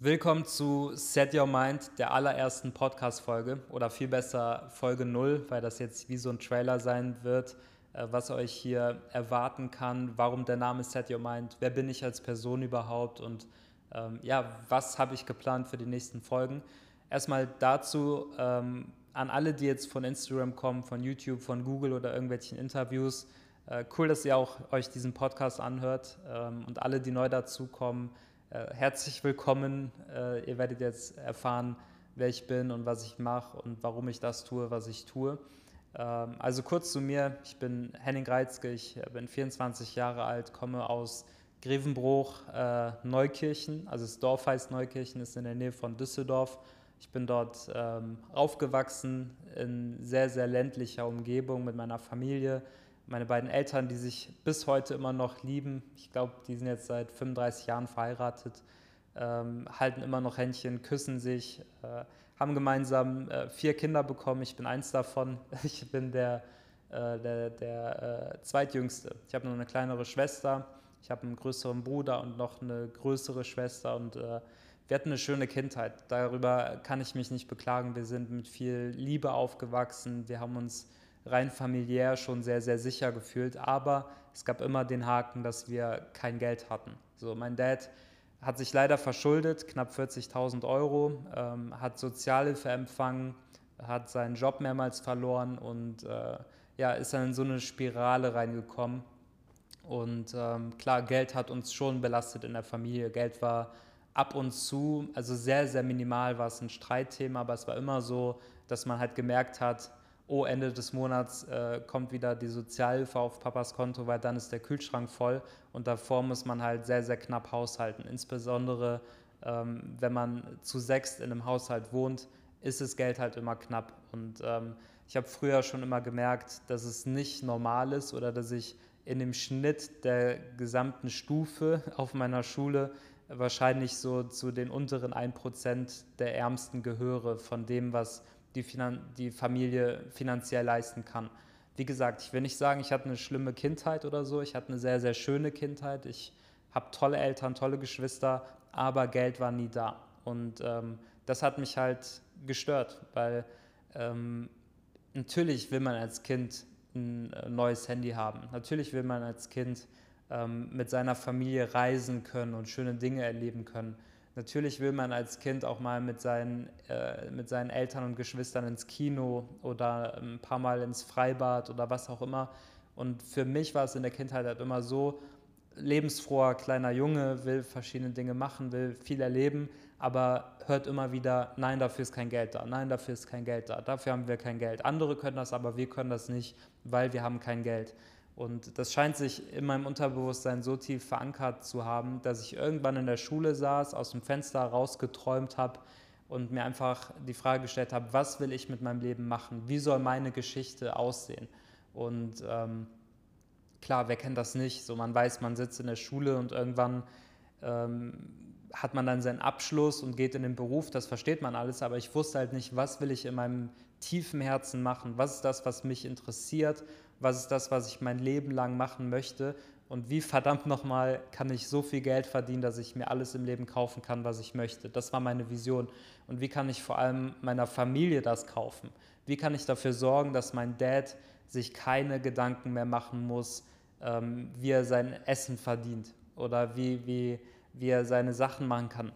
Willkommen zu Set Your Mind, der allerersten Podcast-Folge oder viel besser Folge 0, weil das jetzt wie so ein Trailer sein wird, äh, was euch hier erwarten kann, warum der Name Set Your Mind, wer bin ich als Person überhaupt und ähm, ja, was habe ich geplant für die nächsten Folgen. Erstmal dazu ähm, an alle, die jetzt von Instagram kommen, von YouTube, von Google oder irgendwelchen Interviews. Äh, cool, dass ihr auch euch diesen Podcast anhört ähm, und alle, die neu dazukommen, herzlich willkommen. Äh, ihr werdet jetzt erfahren, wer ich bin und was ich mache und warum ich das tue, was ich tue. Ähm, also kurz zu mir, ich bin Henning Reitzke, ich bin 24 Jahre alt, komme aus Grevenbruch, äh, Neukirchen, also das Dorf heißt Neukirchen, ist in der Nähe von Düsseldorf. Ich bin dort ähm, aufgewachsen in sehr, sehr ländlicher Umgebung mit meiner Familie meine beiden Eltern, die sich bis heute immer noch lieben, ich glaube, die sind jetzt seit 35 Jahren verheiratet, ähm, halten immer noch Händchen, küssen sich, äh, haben gemeinsam äh, vier Kinder bekommen. Ich bin eins davon. Ich bin der, äh, der, der äh, zweitjüngste. Ich habe nur eine kleinere Schwester. Ich habe einen größeren Bruder und noch eine größere Schwester und äh, wir hatten eine schöne Kindheit. Darüber kann ich mich nicht beklagen. Wir sind mit viel Liebe aufgewachsen. Wir haben uns rein familiär schon sehr, sehr sicher gefühlt. Aber es gab immer den Haken, dass wir kein Geld hatten. So, mein Dad hat sich leider verschuldet, knapp 40.000 Euro, ähm, hat Sozialhilfe empfangen, hat seinen Job mehrmals verloren und äh, ja, ist dann in so eine Spirale reingekommen. Und ähm, klar, Geld hat uns schon belastet in der Familie. Geld war ab und zu, also sehr, sehr minimal war es ein Streitthema, aber es war immer so, dass man halt gemerkt hat, oh, Ende des Monats äh, kommt wieder die Sozialhilfe auf Papas Konto, weil dann ist der Kühlschrank voll und davor muss man halt sehr, sehr knapp haushalten. Insbesondere ähm, wenn man zu sechst in einem Haushalt wohnt, ist das Geld halt immer knapp. Und ähm, ich habe früher schon immer gemerkt, dass es nicht normal ist oder dass ich in dem Schnitt der gesamten Stufe auf meiner Schule wahrscheinlich so zu den unteren 1% der Ärmsten gehöre von dem, was die, Finan die Familie finanziell leisten kann. Wie gesagt, ich will nicht sagen, ich hatte eine schlimme Kindheit oder so. Ich hatte eine sehr, sehr schöne Kindheit. Ich habe tolle Eltern, tolle Geschwister, aber Geld war nie da. Und ähm, das hat mich halt gestört, weil ähm, natürlich will man als Kind ein äh, neues Handy haben. Natürlich will man als Kind ähm, mit seiner Familie reisen können und schöne Dinge erleben können. Natürlich will man als Kind auch mal mit seinen, äh, mit seinen Eltern und Geschwistern ins Kino oder ein paar Mal ins Freibad oder was auch immer. Und für mich war es in der Kindheit halt immer so, lebensfroher kleiner Junge, will verschiedene Dinge machen, will viel erleben, aber hört immer wieder, nein, dafür ist kein Geld da, nein, dafür ist kein Geld da, dafür haben wir kein Geld. Andere können das, aber wir können das nicht, weil wir haben kein Geld. Und das scheint sich in meinem Unterbewusstsein so tief verankert zu haben, dass ich irgendwann in der Schule saß, aus dem Fenster rausgeträumt habe und mir einfach die Frage gestellt habe, was will ich mit meinem Leben machen? Wie soll meine Geschichte aussehen? Und ähm, klar, wer kennt das nicht? So, man weiß, man sitzt in der Schule und irgendwann ähm, hat man dann seinen Abschluss und geht in den Beruf, das versteht man alles, aber ich wusste halt nicht, was will ich in meinem tiefen Herzen machen? Was ist das, was mich interessiert? was ist das, was ich mein Leben lang machen möchte und wie verdammt nochmal kann ich so viel Geld verdienen, dass ich mir alles im Leben kaufen kann, was ich möchte. Das war meine Vision. Und wie kann ich vor allem meiner Familie das kaufen? Wie kann ich dafür sorgen, dass mein Dad sich keine Gedanken mehr machen muss, ähm, wie er sein Essen verdient oder wie, wie, wie er seine Sachen machen kann?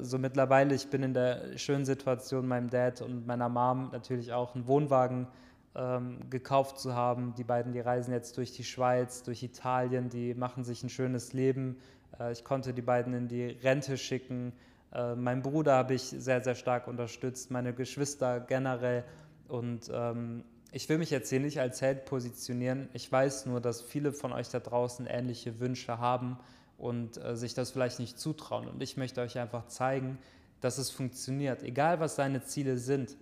So mittlerweile, ich bin in der schönen Situation, meinem Dad und meiner Mom natürlich auch einen Wohnwagen ähm, gekauft zu haben. Die beiden, die reisen jetzt durch die Schweiz, durch Italien, die machen sich ein schönes Leben. Äh, ich konnte die beiden in die Rente schicken. Äh, meinen Bruder habe ich sehr, sehr stark unterstützt, meine Geschwister generell. Und ähm, ich will mich jetzt hier nicht als Held positionieren. Ich weiß nur, dass viele von euch da draußen ähnliche Wünsche haben und äh, sich das vielleicht nicht zutrauen. Und ich möchte euch einfach zeigen, dass es funktioniert. Egal, was deine Ziele sind,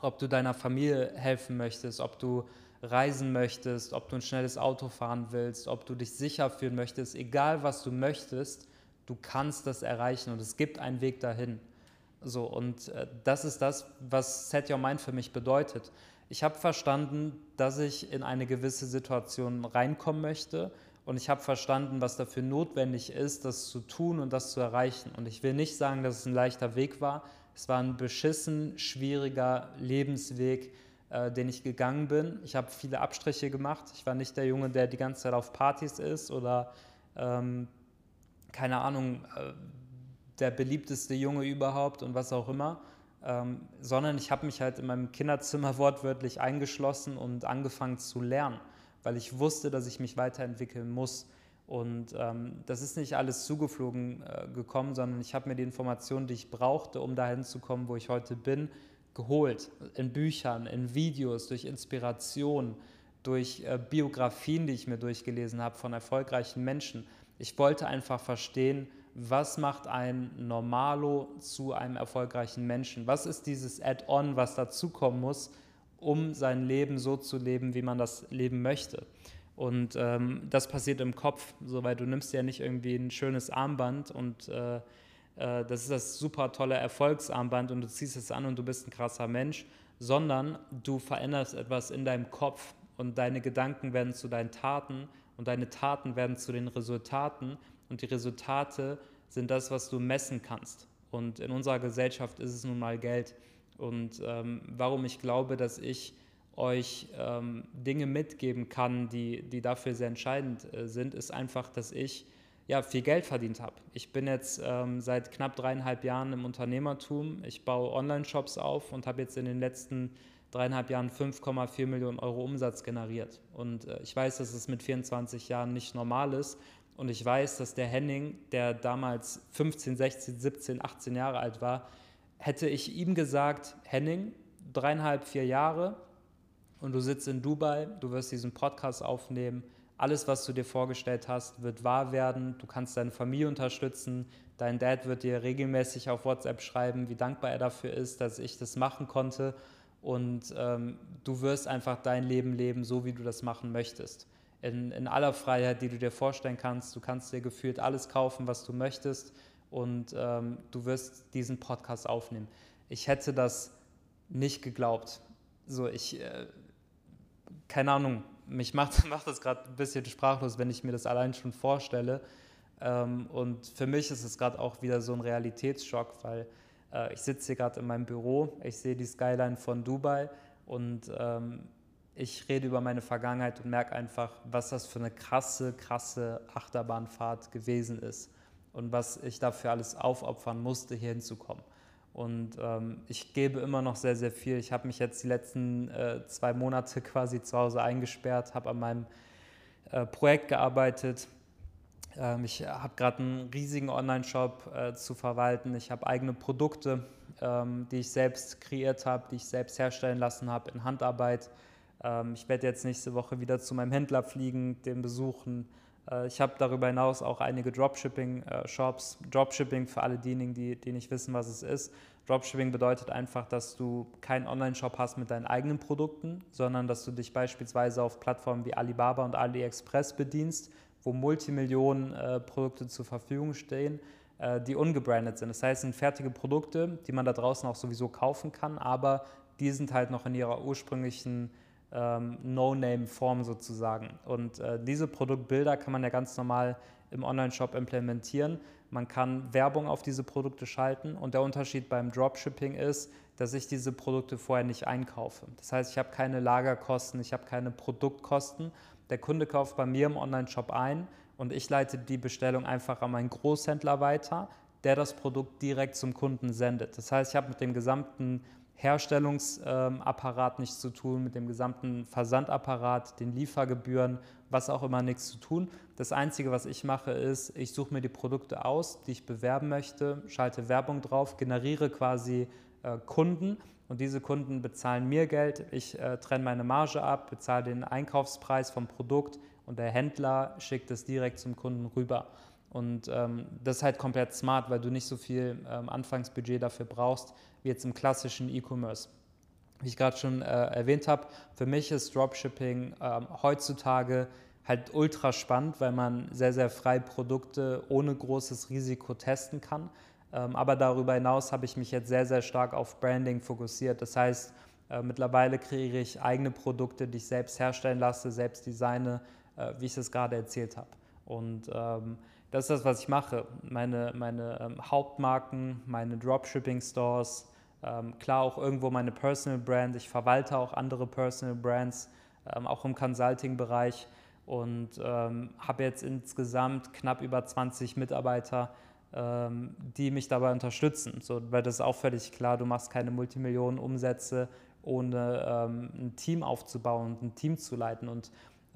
ob du deiner Familie helfen möchtest, ob du reisen möchtest, ob du ein schnelles Auto fahren willst, ob du dich sicher fühlen möchtest, egal was du möchtest, du kannst das erreichen und es gibt einen Weg dahin. So, und äh, das ist das, was Set Your Mind für mich bedeutet. Ich habe verstanden, dass ich in eine gewisse Situation reinkommen möchte und ich habe verstanden, was dafür notwendig ist, das zu tun und das zu erreichen. Und ich will nicht sagen, dass es ein leichter Weg war. Es war ein beschissen, schwieriger Lebensweg, äh, den ich gegangen bin. Ich habe viele Abstriche gemacht. Ich war nicht der Junge, der die ganze Zeit auf Partys ist oder ähm, keine Ahnung, äh, der beliebteste Junge überhaupt und was auch immer, ähm, sondern ich habe mich halt in meinem Kinderzimmer wortwörtlich eingeschlossen und angefangen zu lernen weil ich wusste, dass ich mich weiterentwickeln muss. Und ähm, das ist nicht alles zugeflogen äh, gekommen, sondern ich habe mir die Informationen, die ich brauchte, um dahin zu kommen, wo ich heute bin, geholt. In Büchern, in Videos, durch Inspiration, durch äh, Biografien, die ich mir durchgelesen habe von erfolgreichen Menschen. Ich wollte einfach verstehen, was macht ein Normalo zu einem erfolgreichen Menschen? Was ist dieses Add-on, was dazukommen muss, um sein Leben so zu leben, wie man das leben möchte. Und ähm, das passiert im Kopf, so, weil du nimmst ja nicht irgendwie ein schönes Armband und äh, äh, das ist das super tolle Erfolgsarmband und du ziehst es an und du bist ein krasser Mensch, sondern du veränderst etwas in deinem Kopf und deine Gedanken werden zu deinen Taten und deine Taten werden zu den Resultaten und die Resultate sind das, was du messen kannst. Und in unserer Gesellschaft ist es nun mal Geld. Und ähm, warum ich glaube, dass ich euch ähm, Dinge mitgeben kann, die, die dafür sehr entscheidend äh, sind, ist einfach, dass ich ja, viel Geld verdient habe. Ich bin jetzt ähm, seit knapp dreieinhalb Jahren im Unternehmertum. Ich baue Online-Shops auf und habe jetzt in den letzten dreieinhalb Jahren 5,4 Millionen Euro Umsatz generiert. Und äh, ich weiß, dass es mit 24 Jahren nicht normal ist. Und ich weiß, dass der Henning, der damals 15, 16, 17, 18 Jahre alt war, hätte ich ihm gesagt, Henning, dreieinhalb, vier Jahre und du sitzt in Dubai, du wirst diesen Podcast aufnehmen, alles, was du dir vorgestellt hast, wird wahr werden, du kannst deine Familie unterstützen, dein Dad wird dir regelmäßig auf WhatsApp schreiben, wie dankbar er dafür ist, dass ich das machen konnte. Und ähm, du wirst einfach dein Leben leben, so wie du das machen möchtest. In, in aller Freiheit, die du dir vorstellen kannst, du kannst dir gefühlt alles kaufen, was du möchtest und ähm, du wirst diesen Podcast aufnehmen. Ich hätte das nicht geglaubt. So, ich, äh, keine Ahnung, mich macht, macht das gerade ein bisschen sprachlos, wenn ich mir das allein schon vorstelle. Ähm, und für mich ist es gerade auch wieder so ein Realitätsschock, weil äh, ich sitze hier gerade in meinem Büro, ich sehe die Skyline von Dubai und ähm, ich rede über meine Vergangenheit und merke einfach, was das für eine krasse, krasse Achterbahnfahrt gewesen ist und was ich dafür alles aufopfern musste, hier hinzukommen. Und ähm, ich gebe immer noch sehr, sehr viel. Ich habe mich jetzt die letzten äh, zwei Monate quasi zu Hause eingesperrt, habe an meinem äh, Projekt gearbeitet. Ähm, ich habe gerade einen riesigen Online-Shop äh, zu verwalten. Ich habe eigene Produkte, ähm, die ich selbst kreiert habe, die ich selbst herstellen lassen habe in Handarbeit. Ähm, ich werde jetzt nächste Woche wieder zu meinem Händler fliegen, den besuchen ich habe darüber hinaus auch einige Dropshipping-Shops. Dropshipping für alle diejenigen, die, die nicht wissen, was es ist. Dropshipping bedeutet einfach, dass du keinen Online-Shop hast mit deinen eigenen Produkten, sondern dass du dich beispielsweise auf Plattformen wie Alibaba und AliExpress bedienst, wo Multimillionen äh, Produkte zur Verfügung stehen, äh, die ungebrandet sind. Das heißt, es sind fertige Produkte, die man da draußen auch sowieso kaufen kann, aber die sind halt noch in ihrer ursprünglichen ähm, No-Name-Form sozusagen. Und äh, diese Produktbilder kann man ja ganz normal im Online-Shop implementieren. Man kann Werbung auf diese Produkte schalten und der Unterschied beim Dropshipping ist, dass ich diese Produkte vorher nicht einkaufe. Das heißt, ich habe keine Lagerkosten, ich habe keine Produktkosten. Der Kunde kauft bei mir im Online-Shop ein und ich leite die Bestellung einfach an meinen Großhändler weiter, der das Produkt direkt zum Kunden sendet. Das heißt, ich habe mit dem gesamten Herstellungsapparat nichts zu tun, mit dem gesamten Versandapparat, den Liefergebühren, was auch immer nichts zu tun. Das Einzige, was ich mache, ist, ich suche mir die Produkte aus, die ich bewerben möchte, schalte Werbung drauf, generiere quasi äh, Kunden und diese Kunden bezahlen mir Geld. Ich äh, trenne meine Marge ab, bezahle den Einkaufspreis vom Produkt und der Händler schickt es direkt zum Kunden rüber. Und ähm, das ist halt komplett smart, weil du nicht so viel ähm, Anfangsbudget dafür brauchst, wie jetzt im klassischen E-Commerce. Wie ich gerade schon äh, erwähnt habe, für mich ist Dropshipping ähm, heutzutage halt ultra spannend, weil man sehr, sehr frei Produkte ohne großes Risiko testen kann. Ähm, aber darüber hinaus habe ich mich jetzt sehr, sehr stark auf Branding fokussiert. Das heißt, äh, mittlerweile kreiere ich eigene Produkte, die ich selbst herstellen lasse, selbst designe, äh, wie ich das gerade erzählt habe. Und ähm, das ist das, was ich mache. Meine, meine ähm, Hauptmarken, meine Dropshipping-Stores, ähm, klar auch irgendwo meine Personal Brand. Ich verwalte auch andere Personal Brands, ähm, auch im Consulting-Bereich und ähm, habe jetzt insgesamt knapp über 20 Mitarbeiter, ähm, die mich dabei unterstützen. So, weil das ist auch völlig klar, du machst keine Multimillionen Umsätze, ohne ein Team aufzubauen und ein Team zu leiten. Und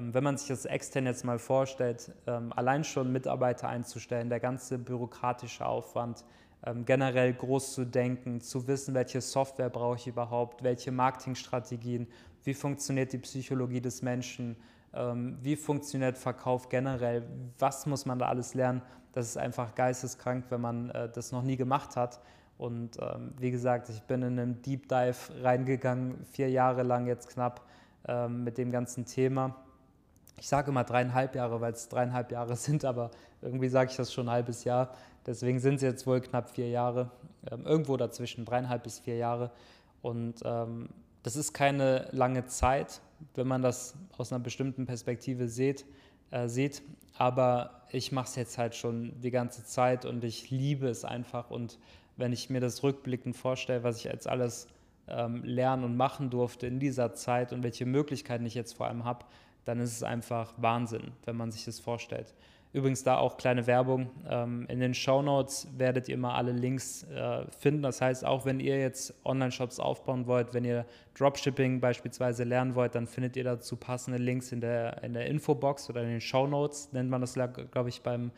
wenn man sich das extern jetzt mal vorstellt, ähm, allein schon Mitarbeiter einzustellen, der ganze bürokratische Aufwand, ähm, generell groß zu denken, zu wissen, welche Software brauche ich überhaupt, welche Marketingstrategien, wie funktioniert die Psychologie des Menschen, ähm, wie funktioniert Verkauf generell, was muss man da alles lernen. Das ist einfach geisteskrank, wenn man äh, das noch nie gemacht hat. Und ähm, wie gesagt, ich bin in einem Deep Dive reingegangen, vier Jahre lang jetzt knapp ähm, mit dem ganzen Thema. Ich sage immer dreieinhalb Jahre, weil es dreieinhalb Jahre sind, aber irgendwie sage ich das schon ein halbes Jahr. Deswegen sind es jetzt wohl knapp vier Jahre, ähm, irgendwo dazwischen, dreieinhalb bis vier Jahre. Und ähm, das ist keine lange Zeit, wenn man das aus einer bestimmten Perspektive sieht, äh, sieht. Aber ich mache es jetzt halt schon die ganze Zeit und ich liebe es einfach. Und wenn ich mir das rückblickend vorstelle, was ich jetzt alles ähm, lernen und machen durfte in dieser Zeit und welche Möglichkeiten ich jetzt vor allem habe, dann ist es einfach Wahnsinn, wenn man sich das vorstellt. Übrigens da auch kleine Werbung. Ähm, in den Show Notes werdet ihr immer alle Links äh, finden. Das heißt, auch wenn ihr jetzt Online-Shops aufbauen wollt, wenn ihr Dropshipping beispielsweise lernen wollt, dann findet ihr dazu passende Links in der, in der Infobox oder in den Show Notes, nennt man das, glaube ich, beim,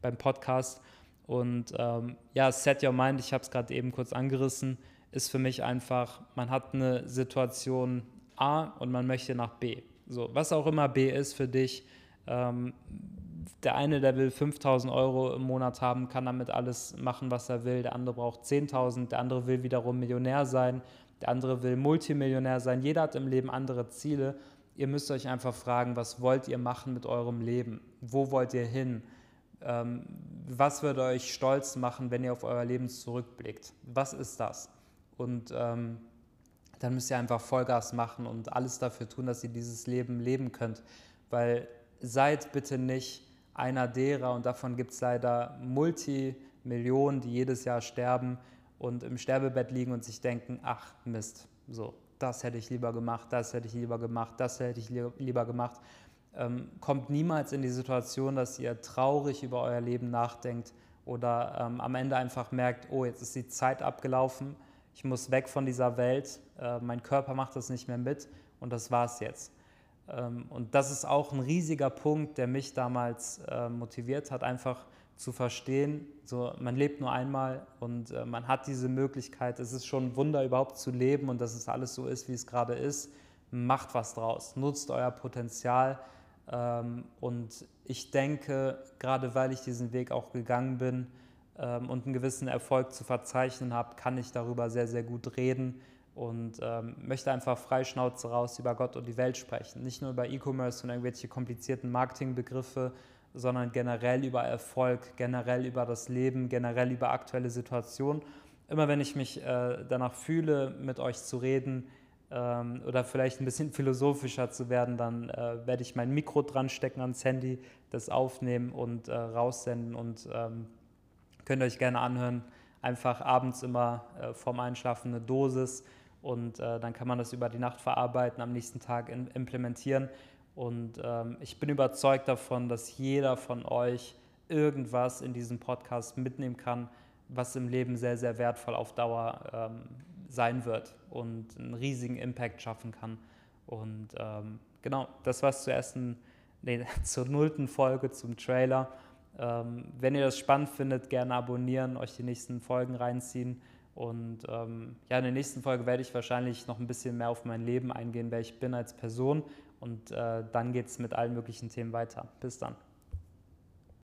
beim Podcast. Und ähm, ja, Set Your Mind, ich habe es gerade eben kurz angerissen, ist für mich einfach, man hat eine Situation A und man möchte nach B. So, was auch immer B ist für dich, ähm, der eine, der will 5000 Euro im Monat haben, kann damit alles machen, was er will. Der andere braucht 10.000. Der andere will wiederum Millionär sein. Der andere will Multimillionär sein. Jeder hat im Leben andere Ziele. Ihr müsst euch einfach fragen, was wollt ihr machen mit eurem Leben? Wo wollt ihr hin? Ähm, was würde euch stolz machen, wenn ihr auf euer Leben zurückblickt? Was ist das? Und ähm, dann müsst ihr einfach Vollgas machen und alles dafür tun, dass ihr dieses Leben leben könnt. Weil seid bitte nicht einer derer, und davon gibt es leider Multimillionen, die jedes Jahr sterben und im Sterbebett liegen und sich denken, ach Mist, so, das hätte ich lieber gemacht, das hätte ich lieber gemacht, das hätte ich lieber gemacht. Ähm, kommt niemals in die Situation, dass ihr traurig über euer Leben nachdenkt oder ähm, am Ende einfach merkt, oh, jetzt ist die Zeit abgelaufen, ich muss weg von dieser Welt, äh, mein Körper macht das nicht mehr mit und das war's jetzt. Ähm, und das ist auch ein riesiger Punkt, der mich damals äh, motiviert hat, einfach zu verstehen, so man lebt nur einmal und äh, man hat diese Möglichkeit. Es ist schon ein Wunder überhaupt zu leben und dass es alles so ist, wie es gerade ist. Macht was draus, nutzt euer Potenzial. Ähm, und ich denke, gerade weil ich diesen Weg auch gegangen bin ähm, und einen gewissen Erfolg zu verzeichnen habe, kann ich darüber sehr, sehr gut reden und ähm, möchte einfach freischnauze raus über Gott und die Welt sprechen. Nicht nur über E-Commerce und irgendwelche komplizierten Marketingbegriffe, sondern generell über Erfolg, generell über das Leben, generell über aktuelle Situationen. Immer wenn ich mich äh, danach fühle, mit euch zu reden ähm, oder vielleicht ein bisschen philosophischer zu werden, dann äh, werde ich mein Mikro dran stecken ans Handy, das aufnehmen und äh, raussenden und ähm, könnt euch gerne anhören. Einfach abends immer äh, vorm Einschlafen eine Dosis und äh, dann kann man das über die Nacht verarbeiten, am nächsten Tag in, implementieren. Und ähm, ich bin überzeugt davon, dass jeder von euch irgendwas in diesem Podcast mitnehmen kann, was im Leben sehr, sehr wertvoll auf Dauer ähm, sein wird und einen riesigen Impact schaffen kann. Und ähm, genau, das war es zur ersten, nee, zur nullten Folge zum Trailer. Ähm, wenn ihr das spannend findet, gerne abonnieren, euch die nächsten Folgen reinziehen. Und ähm, ja, in der nächsten Folge werde ich wahrscheinlich noch ein bisschen mehr auf mein Leben eingehen, wer ich bin als Person. Und äh, dann geht es mit allen möglichen Themen weiter. Bis dann.